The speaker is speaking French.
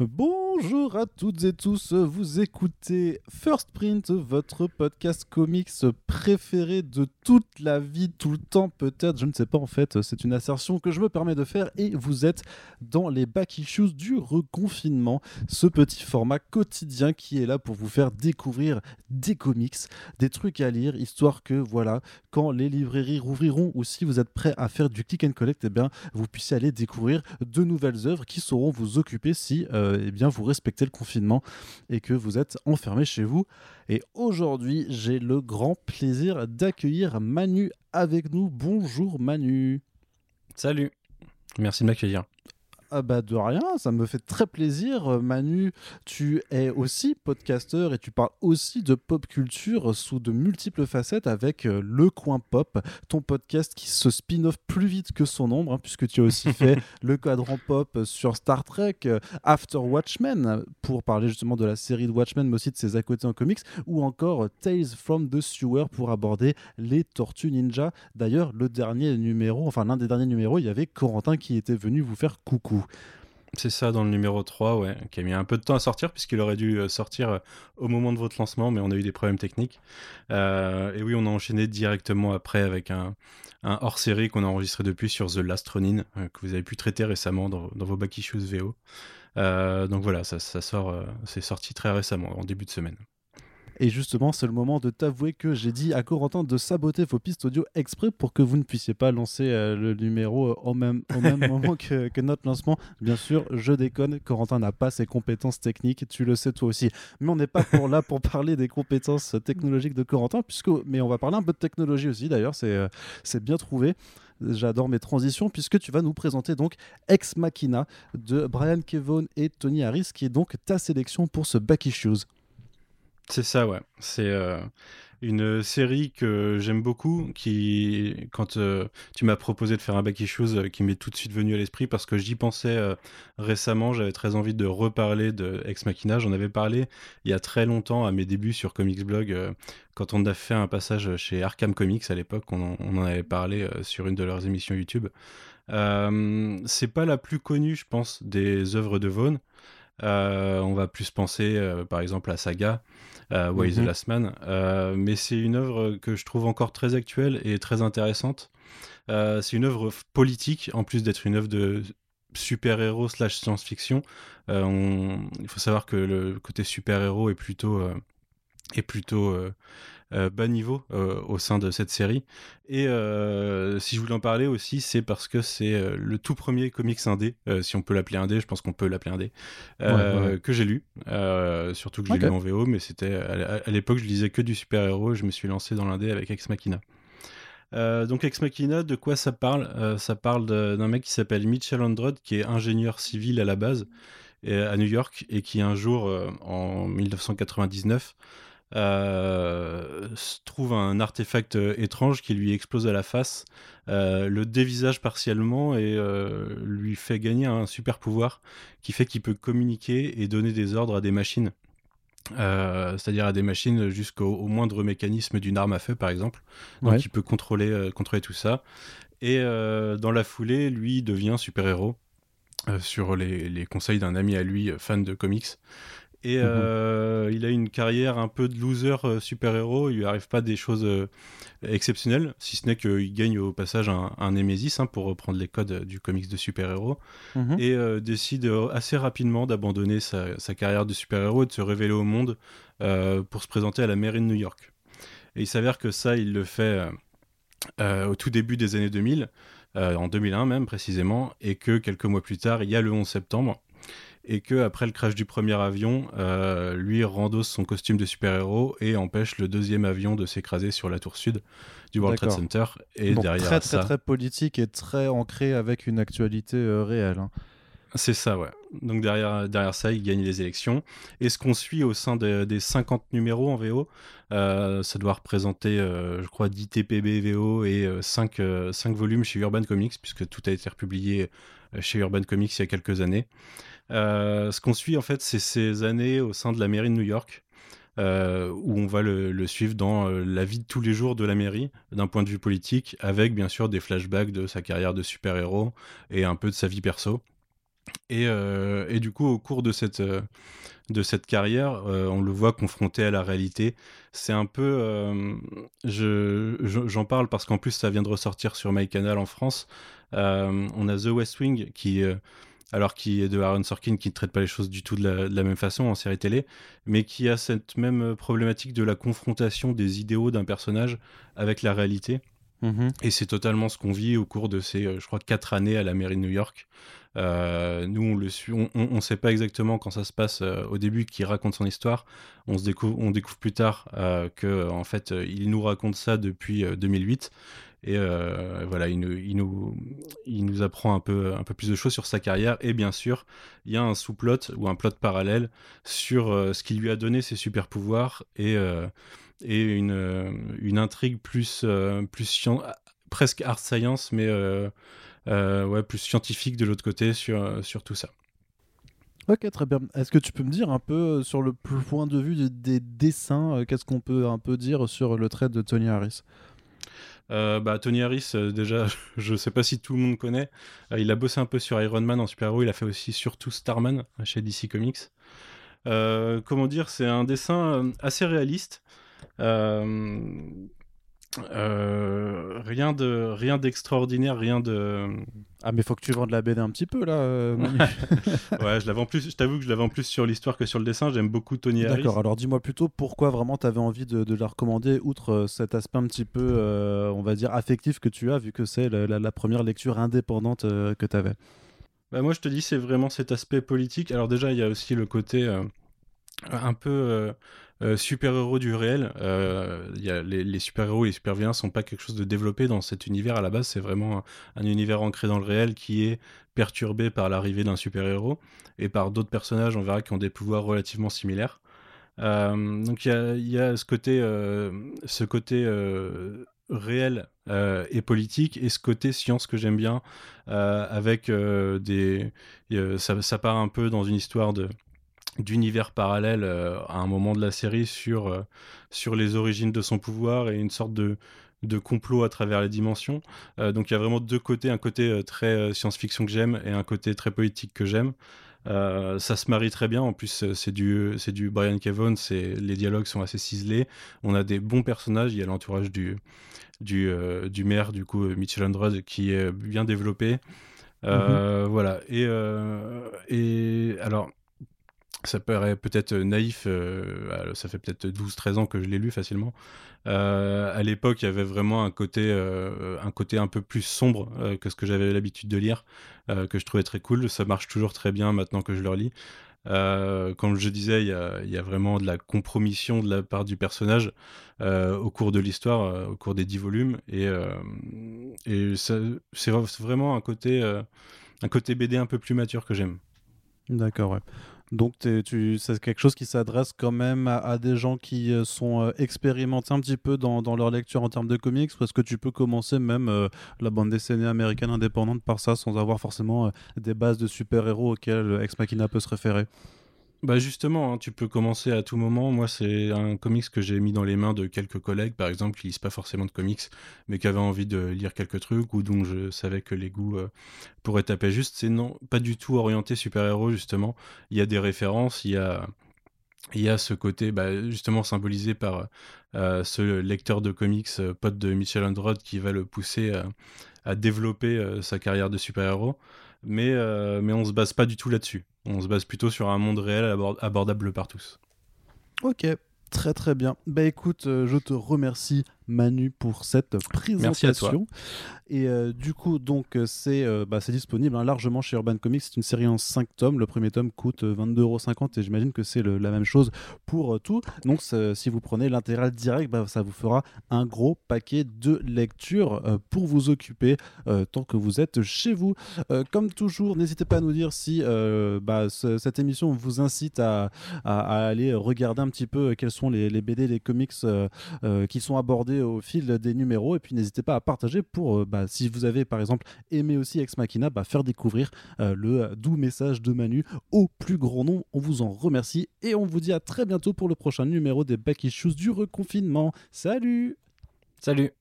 Boom! Bonjour à toutes et tous, vous écoutez First Print, votre podcast comics préféré de toute la vie, tout le temps peut-être, je ne sais pas en fait, c'est une assertion que je me permets de faire et vous êtes dans les back issues du reconfinement, ce petit format quotidien qui est là pour vous faire découvrir des comics, des trucs à lire, histoire que voilà, quand les librairies rouvriront ou si vous êtes prêt à faire du click and collect, eh bien vous puissiez aller découvrir de nouvelles œuvres qui sauront vous occuper si euh, eh bien, vous respectez le confinement et que vous êtes enfermé chez vous. Et aujourd'hui, j'ai le grand plaisir d'accueillir Manu avec nous. Bonjour Manu. Salut. Merci de m'accueillir. Ah bah de rien, ça me fait très plaisir. Euh, Manu, tu es aussi podcasteur et tu parles aussi de pop culture sous de multiples facettes avec euh, Le Coin Pop, ton podcast qui se spin-off plus vite que son ombre, hein, puisque tu as aussi fait le cadran pop sur Star Trek, euh, After Watchmen, pour parler justement de la série de Watchmen, mais aussi de ses à côté en comics, ou encore Tales from the Sewer pour aborder les Tortues Ninja. D'ailleurs, le dernier numéro, enfin l'un des derniers numéros, il y avait Corentin qui était venu vous faire coucou. C'est ça dans le numéro 3, ouais, qui a mis un peu de temps à sortir puisqu'il aurait dû euh, sortir euh, au moment de votre lancement, mais on a eu des problèmes techniques. Euh, et oui, on a enchaîné directement après avec un, hors-série qu'on a enregistré depuis sur The Last Ronin, que vous avez pu traiter récemment dans, vos back issues VO. donc voilà, ça, ça sort, c'est sorti très récemment, en début de semaine. Et justement, c'est le moment de t'avouer que j'ai dit à Corentin de saboter vos pistes audio exprès pour que vous ne puissiez pas lancer euh, le numéro euh, au même, au même moment que, notre lancement. Bien sûr, je déconne, Corentin n'a pas ses compétences techniques, tu le sais toi aussi. Mais on n'est pas pour là pour parler des compétences technologiques de Corentin, puisque, mais on va parler un peu de technologie aussi d'ailleurs, c'est euh, c'est bien trouvé. J'adore mes transitions puisque tu vas nous présenter donc Ex Machina de Brian Kevon et Tony Harris qui est donc ta sélection pour ce Back Issues. C'est ça, ouais. C'est euh, une série que j'aime beaucoup, qui, quand euh, tu m'as proposé de faire un back issues, euh, qui m'est tout de suite venu à l'esprit parce que j'y pensais récemment. J'avais très envie de reparler de Ex Machina. J'en avais parlé il y a très longtemps à mes débuts sur Comics Blog, quand on a fait un passage chez Arkham Comics à l'époque. On, on, en avait parlé sur une de leurs émissions YouTube. c'est pas la plus connue, je pense, des œuvres de Vaughn. On va plus penser, par exemple, à Saga euh, Why the mhm. Last Man? Euh, mais c'est une œuvre que je trouve encore très actuelle et très intéressante. Euh, c'est une œuvre politique, en plus d'être une œuvre de super-héros slash science-fiction. il faut savoir que le côté super-héros est plutôt, est plutôt euh, bas niveau euh, au sein de cette série. Et euh, si je voulais en parler aussi, c'est parce que c'est le tout premier comics indé, si on peut l'appeler indé, je pense qu'on peut l'appeler indé, que j'ai lu. surtout que j'ai lu en VO, mais c'était à, l'époque, je lisais que du super-héros. Je me suis lancé dans l'indé avec Ex Machina. donc Ex Machina, de quoi ça parle? Ça parle d'un mec qui s'appelle Mitchell Androd, qui est ingénieur civil à la base à New York et qui un jour, en 1999, euh, trouve un artefact euh, étrange qui lui explose à la face, euh, le dévisage partiellement et lui fait gagner un super pouvoir qui fait qu'il peut communiquer et donner des ordres à des machines. c'est-à-dire à des machines jusqu'au moindre mécanisme d'une arme à feu par exemple. Donc il peut contrôler, contrôler tout ça. Et dans la foulée, lui devient super-héros sur les, les conseils d'un ami à lui, fan de comics. Et mhm. euh, il a une carrière un peu de loser euh, super-héros. Il lui arrive pas des choses euh, exceptionnelles, si ce n'est qu'il gagne au passage un, un Nemesis, hein, pour reprendre les codes du comics de super-héros. Mhm. Et décide assez rapidement d'abandonner sa, carrière de super-héros et de se révéler au monde pour se présenter à la mairie de New York. Et il s'avère que ça, il le fait au tout début des années 2000, en 2001 même précisément, et que quelques mois plus tard, il y a le 11 septembre et que après le crash du premier avion, euh, lui rendosse son costume de super-héros et empêche le deuxième avion de s'écraser sur la tour sud du World Trade Center. Et derrière très, ça... très très politique et très ancré avec une actualité euh, réelle. Hein. C'est ça, ouais. Donc derrière, derrière ça, il gagne les élections. Et ce qu'on suit au sein des 50 numéros en VO, euh, ça doit représenter, je crois, 10 TPB VO et 5, 5 volumes chez Urban Comics, puisque tout a été republié chez Urban Comics il y a quelques années. Euh, ce qu'on suit, en fait, c'est ces années au sein de la mairie de New York. Euh, où on va le, suivre dans euh, la vie de tous les jours de la mairie, d'un point de vue politique, avec bien sûr des flashbacks de sa carrière de super-héros et un peu de sa vie perso. Et, et, du coup, au cours de cette, de cette carrière, on le voit confronté à la réalité. C'est un peu. J'en parle parce qu'en plus, ça vient de ressortir sur MyCanal en France. on a The West Wing qui alors qui est de Aaron Sorkin, qui ne traite pas les choses du tout de la, même façon en série télé, mais qui a cette même problématique de la confrontation des idéaux d'un personnage avec la réalité. Mm-hmm. Et c'est totalement ce qu'on vit au cours de ces, euh, je crois, quatre années à la mairie de New York. Euh, nous, on le suit, on, ne sait pas exactement quand ça se passe euh, au début, qui raconte son histoire. On découvre, on plus tard que, en fait, il nous raconte ça depuis 2008. Et euh, voilà, il nous, apprend un peu, un peu plus de choses sur sa carrière. Et bien sûr, il y a un sous-plot ou un plot parallèle sur euh, ce qui lui a donné ses super pouvoirs et, euh, et une, une intrigue plus, plus presque art science, mais ouais, plus scientifique de l'autre côté sur, sur tout ça. Ok, très bien. Est-ce que tu peux me dire un peu sur le point de vue des dessins, qu'est-ce qu'on peut un peu dire sur le trait de Tony Harris? Euh, bah, Tony Harris, euh, déjà, je ne sais pas si tout le monde connaît. Euh, il a bossé un peu sur Iron Man en super-héros. Il a fait aussi surtout Starman chez DC Comics. comment dire, c'est un dessin assez réaliste. Euh, rien de rien d'extraordinaire, rien de. Ah mais faut que tu vendes la BD un petit peu là. Euh, ouais, je l'avais en plus. Je t'avoue que je l'avais en plus sur l'histoire que sur le dessin. J'aime beaucoup Tony Harris. D'accord. Alors dis-moi plutôt pourquoi vraiment tu avais envie de, la recommander outre euh, cet aspect un petit peu, on va dire affectif que tu as vu que c'est la, première lecture indépendante que tu avais. Bah moi je te dis c'est vraiment cet aspect politique. Alors déjà il y a aussi le côté un peu euh, super-héros du réel. Euh, a les, super-héros et les super-vilains sont pas quelque chose de développé dans cet univers. À la base, c'est vraiment un, univers ancré dans le réel qui est perturbé par l'arrivée d'un super-héros et par d'autres personnages, on verra, qui ont des pouvoirs relativement similaires. Euh, donc il y a, ce côté, réel et politique et ce côté science que j'aime bien avec des ça, part un peu dans une histoire de d'univers parallèle euh, à un moment de la série sur, euh, sur les origines de son pouvoir et une sorte de, de complot à travers les dimensions. Euh, donc il y a vraiment deux côtés, un côté très science-fiction que j'aime et un côté très politique que j'aime. ça se marie très bien. En plus, c'est du, c'est du Brian Kevon. C'est les dialogues sont assez ciselés. On a des bons personnages. Il y a l'entourage du du, du maire, du coup Mitchell Andrews, qui est bien développé. Mm-hmm. Voilà. Et et alors ça paraît peut-être naïf, euh, ça fait peut-être 12-13 ans que je l'ai lu facilement. Euh, à l'époque, il y avait vraiment un côté, euh, un côté un peu plus sombre que ce que j'avais l'habitude de lire, que je trouvais très cool. Ça marche toujours très bien maintenant que je le relis. comme je disais, il y, a, vraiment de la compromission de la part du personnage au cours de l'histoire, au cours des 10 volumes. Et, et c'est vraiment un côté, un côté BD un peu plus mature que j'aime. D'accord, ouais. Donc tu, c'est quelque chose qui s'adresse quand même à, des gens qui euh, sont euh, expérimentés un petit peu dans, leur lecture en termes de comics, parce que tu peux commencer même euh, la bande dessinée américaine indépendante par ça sans avoir forcément des bases de super-héros auxquelles Ex Machina peut se référer. Bah justement, hein, tu peux commencer à tout moment. Moi, c'est un comics que j'ai mis dans les mains de quelques collègues, par exemple, qui lisent pas forcément de comics, mais qui avaient envie de lire quelques trucs, ou dont je savais que les goûts euh, pourraient taper juste. C'est non, pas du tout orienté super-héros, justement. Il y a des références, il y a, ce côté, bah, justement, symbolisé par euh, ce lecteur de comics, euh, pote de Michel Androd, qui va le pousser à développer sa carrière de super-héros mais, euh, mais on se base pas du tout là-dessus. On se base plutôt sur un monde réel abordable par tous. Ok, très très bien. Bah écoute, euh, je te remercie Manu pour cette présentation. Et euh, du coup, donc euh, c'est euh, bah, disponible hein, largement chez Urban Comics. C'est une série en 5 tomes. Le premier tome coûte 22,50€ et j'imagine que c'est la même chose pour tout. Donc si vous prenez l'intégral direct, bah, ça vous fera un gros paquet de lectures pour vous occuper tant que vous êtes chez vous. comme toujours, n'hésitez pas à nous dire si bah, cette émission vous incite à, aller regarder un petit peu quels sont les, les BD, les comics qui sont abordés au fil des numéros. Et puis n'hésitez pas à partager pour, euh, bah, si vous avez par exemple aimé aussi Ex Machina, bah, faire découvrir euh, le doux message de Manu au plus grand nombre. On vous en remercie et on vous dit à très bientôt pour le prochain numéro des Back Issues du reconfinement. Salut Salut